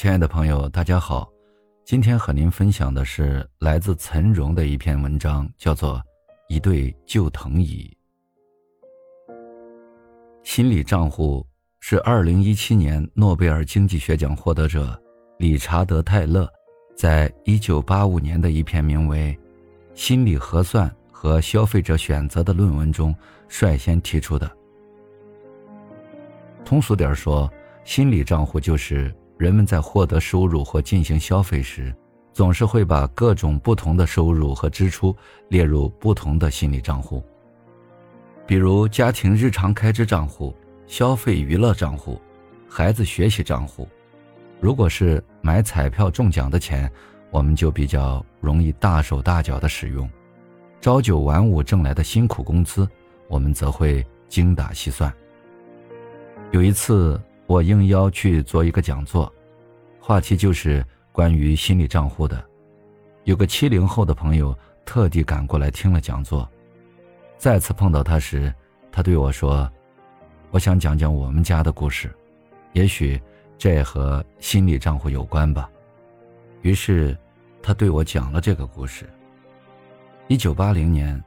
亲爱的朋友，大家好，今天和您分享的是来自岑荣的一篇文章，叫做《一对旧藤椅》。心理账户是二零一七年诺贝尔经济学奖获得者理查德·泰勒在一九八五年的一篇名为《心理核算和消费者选择》的论文中率先提出的。通俗点说，心理账户就是。人们在获得收入或进行消费时，总是会把各种不同的收入和支出列入不同的心理账户。比如家庭日常开支账户、消费娱乐账户、孩子学习账户。如果是买彩票中奖的钱，我们就比较容易大手大脚的使用；朝九晚五挣来的辛苦工资，我们则会精打细算。有一次。我应邀去做一个讲座，话题就是关于心理账户的。有个七零后的朋友特地赶过来听了讲座。再次碰到他时，他对我说：“我想讲讲我们家的故事，也许这也和心理账户有关吧。”于是，他对我讲了这个故事。一九八零年，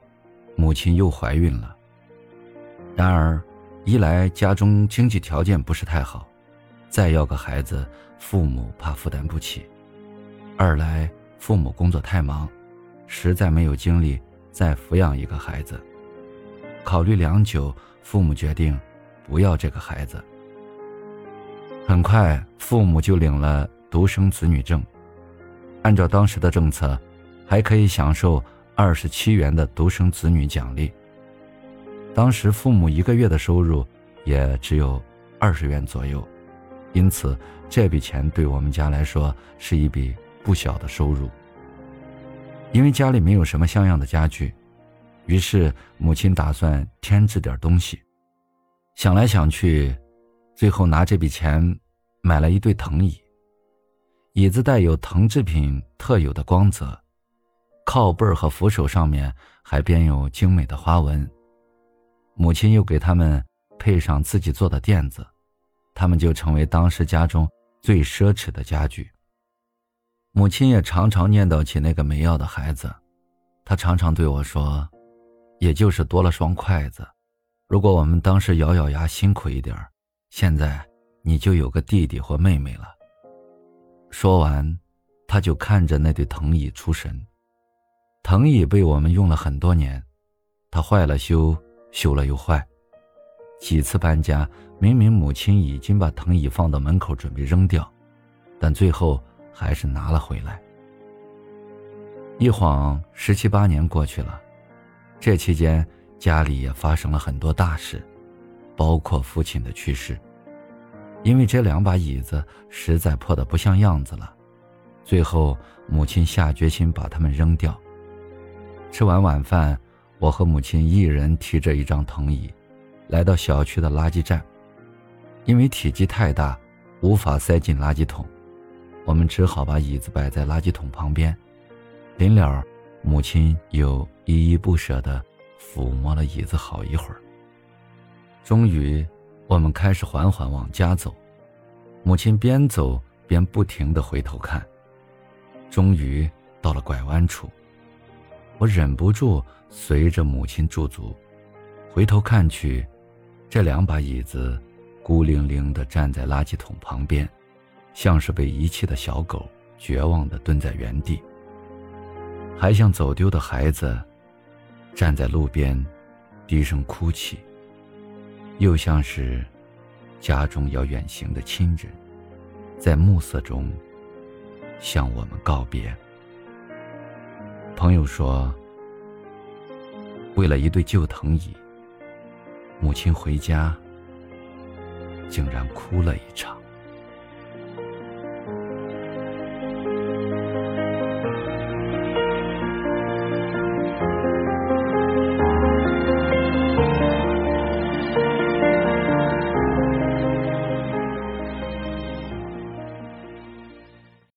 母亲又怀孕了。然而。一来家中经济条件不是太好，再要个孩子，父母怕负担不起；二来父母工作太忙，实在没有精力再抚养一个孩子。考虑良久，父母决定不要这个孩子。很快，父母就领了独生子女证，按照当时的政策，还可以享受二十七元的独生子女奖励。当时父母一个月的收入也只有二十元左右，因此这笔钱对我们家来说是一笔不小的收入。因为家里没有什么像样的家具，于是母亲打算添置点东西。想来想去，最后拿这笔钱买了一对藤椅。椅子带有藤制品特有的光泽，靠背和扶手上面还编有精美的花纹。母亲又给他们配上自己做的垫子，他们就成为当时家中最奢侈的家具。母亲也常常念叨起那个没要的孩子，她常常对我说：“也就是多了双筷子，如果我们当时咬咬牙辛苦一点现在你就有个弟弟或妹妹了。”说完，他就看着那对藤椅出神。藤椅被我们用了很多年，它坏了修。修了又坏，几次搬家，明明母亲已经把藤椅放到门口准备扔掉，但最后还是拿了回来。一晃十七八年过去了，这期间家里也发生了很多大事，包括父亲的去世。因为这两把椅子实在破得不像样子了，最后母亲下决心把它们扔掉。吃完晚饭。我和母亲一人提着一张藤椅，来到小区的垃圾站。因为体积太大，无法塞进垃圾桶，我们只好把椅子摆在垃圾桶旁边。临了，母亲又依依不舍地抚摸了椅子好一会儿。终于，我们开始缓缓往家走。母亲边走边不停地回头看。终于到了拐弯处。我忍不住随着母亲驻足，回头看去，这两把椅子孤零零地站在垃圾桶旁边，像是被遗弃的小狗，绝望地蹲在原地，还像走丢的孩子，站在路边，低声哭泣，又像是家中要远行的亲人，在暮色中向我们告别。朋友说：“为了一对旧藤椅，母亲回家竟然哭了一场。”